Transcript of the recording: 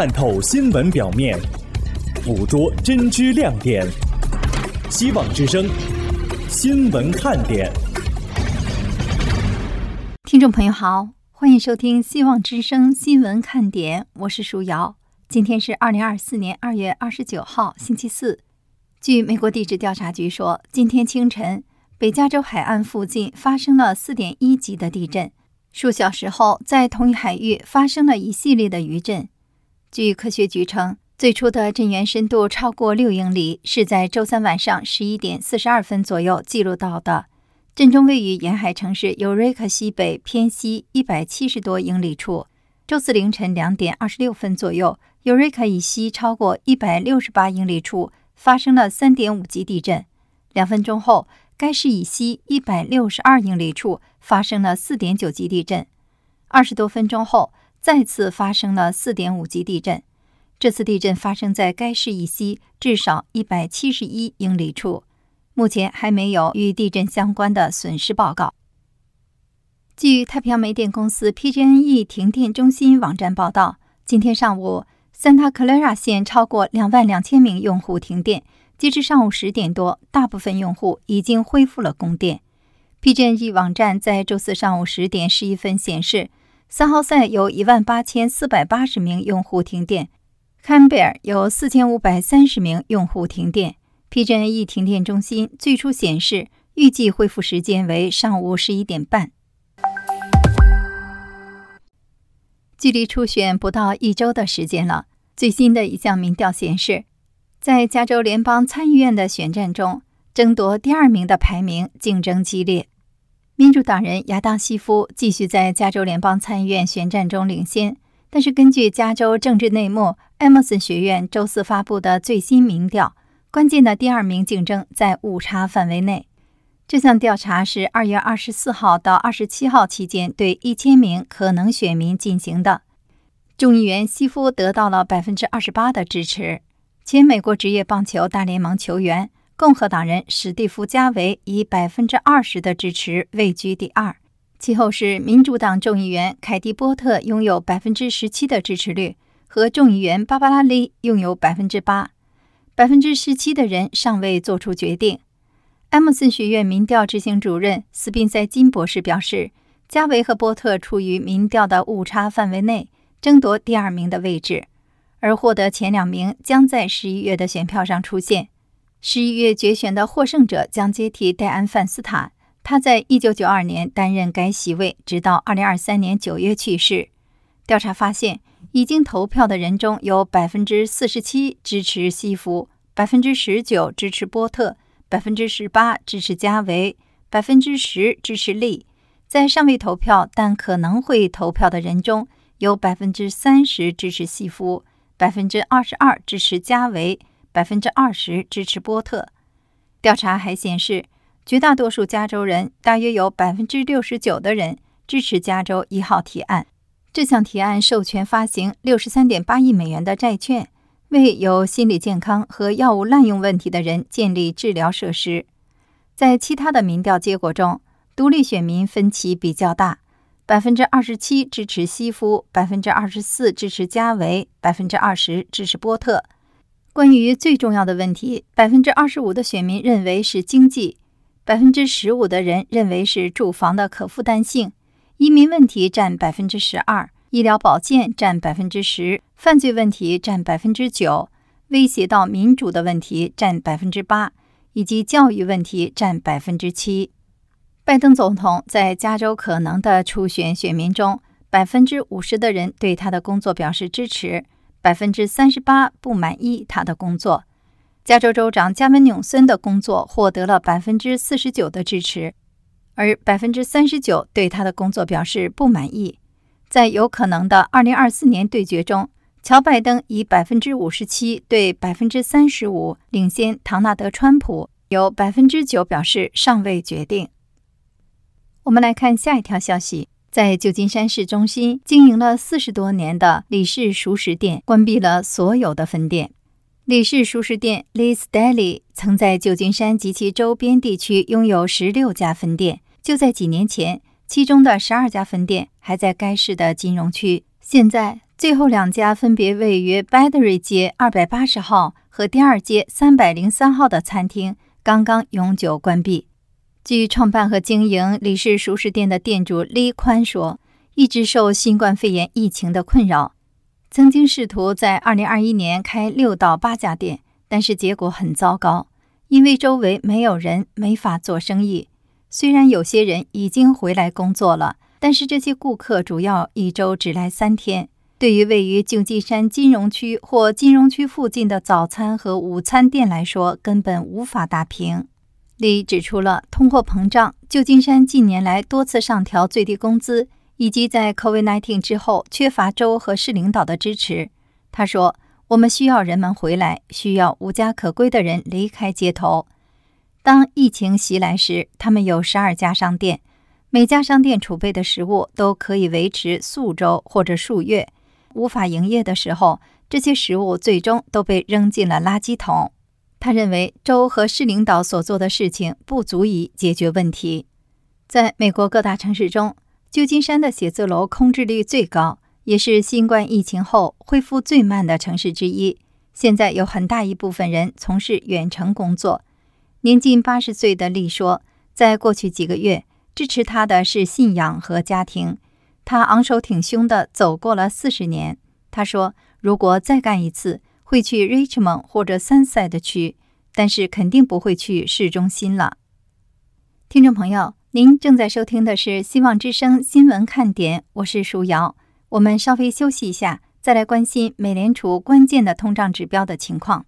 看透新闻表面，捕捉真知亮点。希望之声，新闻看点。听众朋友好，欢迎收听希望之声新闻看点，我是舒瑶。今天是二零二四年二月二十九号，星期四。据美国地质调查局说，今天清晨，北加州海岸附近发生了四点一级的地震。数小时后，在同一海域发生了一系列的余震。据科学局称，最初的震源深度超过六英里，是在周三晚上十一点四十二分左右记录到的。震中位于沿海城市尤瑞克西北偏西一百七十多英里处。周四凌晨两点二十六分左右，尤瑞克以西超过一百六十八英里处发生了三点五级地震。两分钟后，该市以西一百六十二英里处发生了四点九级地震，二十多分钟后再次发生了四点五级地震。这次地震发生在该市以西至少一百七十一英里处，目前还没有与地震相关的损失报告。据太平洋煤电公司 PG&E 停电中心网站报道，今天上午，三塔克莱拉县超过两万两千名用户停电。截至上午十点多，大部分用户已经恢复了供电。PG&E 网站在周四上午十点十一分显示，三号赛有一万八千四百八十名用户停电，坎贝尔有四千五百三十名用户停电。PG&E 停电中心最初显示，预计恢复时间为上午十一点半。距离初选不到一周的时间了，最新的一项民调显示。在加州联邦参议院的选战中，争夺第二名的排名竞争激烈。民主党人亚当·西夫继续在加州联邦参议院选战中领先，但是根据加州政治内幕艾默森学院周四发布的最新民调，关键的第二名竞争在误差范围内。这项调查是二月二十四号到二十七号期间对一千名可能选民进行的。众议员西夫得到了百分之二十八的支持。前美国职业棒球大联盟球员共和党人史蒂夫·加维以百分之二十的支持位居第二，其后是民主党众议员凯蒂·波特拥有百分之十七的支持率，和众议员芭芭拉·利拥有百分之八。百分之十七的人尚未做出决定。埃默森学院民调执行主任斯宾塞金博士表示，加维和波特处于民调的误差范围内，争夺第二名的位置。而获得前两名将在十一月的选票上出现。十一月决选的获胜者将接替戴安·范斯塔，他在一九九二年担任该席位，直到二零二三年九月去世。调查发现，已经投票的人中有百分之四十七支持西弗，百分之十九支持波特，百分之十八支持加维，百分之十支持利。在尚未投票但可能会投票的人中，有百分之三十支持西弗。百分之二十二支持加维，百分之二十支持波特。调查还显示，绝大多数加州人，大约有百分之六十九的人支持加州一号提案。这项提案授权发行六十三点八亿美元的债券，为有心理健康和药物滥用问题的人建立治疗设施。在其他的民调结果中，独立选民分歧比较大。百分之二十七支持西夫，百分之二十四支持加维，百分之二十支持波特。关于最重要的问题，百分之二十五的选民认为是经济，百分之十五的人认为是住房的可负担性，移民问题占百分之十二，医疗保健占百分之十，犯罪问题占百分之九，威胁到民主的问题占百分之八，以及教育问题占百分之七。拜登总统在加州可能的初选选民中，百分之五十的人对他的工作表示支持，百分之三十八不满意他的工作。加州州长加文纽森的工作获得了百分之四十九的支持，而百分之三十九对他的工作表示不满意。在有可能的二零二四年对决中，乔拜登以百分之五十七对百分之三十五领先唐纳德川普，有百分之九表示尚未决定。我们来看下一条消息：在旧金山市中心经营了四十多年的李氏熟食店关闭了所有的分店。李氏熟食店 （Lee's Deli） 曾在旧金山及其周边地区拥有十六家分店。就在几年前，其中的十二家分店还在该市的金融区。现在，最后两家分别位于 Battery 街二百八十号和第二街三百零三号的餐厅刚刚永久关闭。据创办和经营李氏熟食店的店主李宽说，一直受新冠肺炎疫情的困扰，曾经试图在二零二一年开六到八家店，但是结果很糟糕，因为周围没有人，没法做生意。虽然有些人已经回来工作了，但是这些顾客主要一周只来三天。对于位于旧金山金融区或金融区附近的早餐和午餐店来说，根本无法打平。李指出了通货膨胀、旧金山近年来多次上调最低工资，以及在 COVID-19 之后缺乏州和市领导的支持。他说：“我们需要人们回来，需要无家可归的人离开街头。当疫情袭来时，他们有十二家商店，每家商店储备的食物都可以维持数周或者数月。”无法营业的时候，这些食物最终都被扔进了垃圾桶。他认为州和市领导所做的事情不足以解决问题。在美国各大城市中，旧金山的写字楼空置率最高，也是新冠疫情后恢复最慢的城市之一。现在有很大一部分人从事远程工作。年近八十岁的丽说，在过去几个月，支持他的是信仰和家庭。他昂首挺胸地走过了四十年。他说：“如果再干一次，会去 Richmond 或者 Sunset 区，但是肯定不会去市中心了。”听众朋友，您正在收听的是《希望之声》新闻看点，我是舒瑶。我们稍微休息一下，再来关心美联储关键的通胀指标的情况。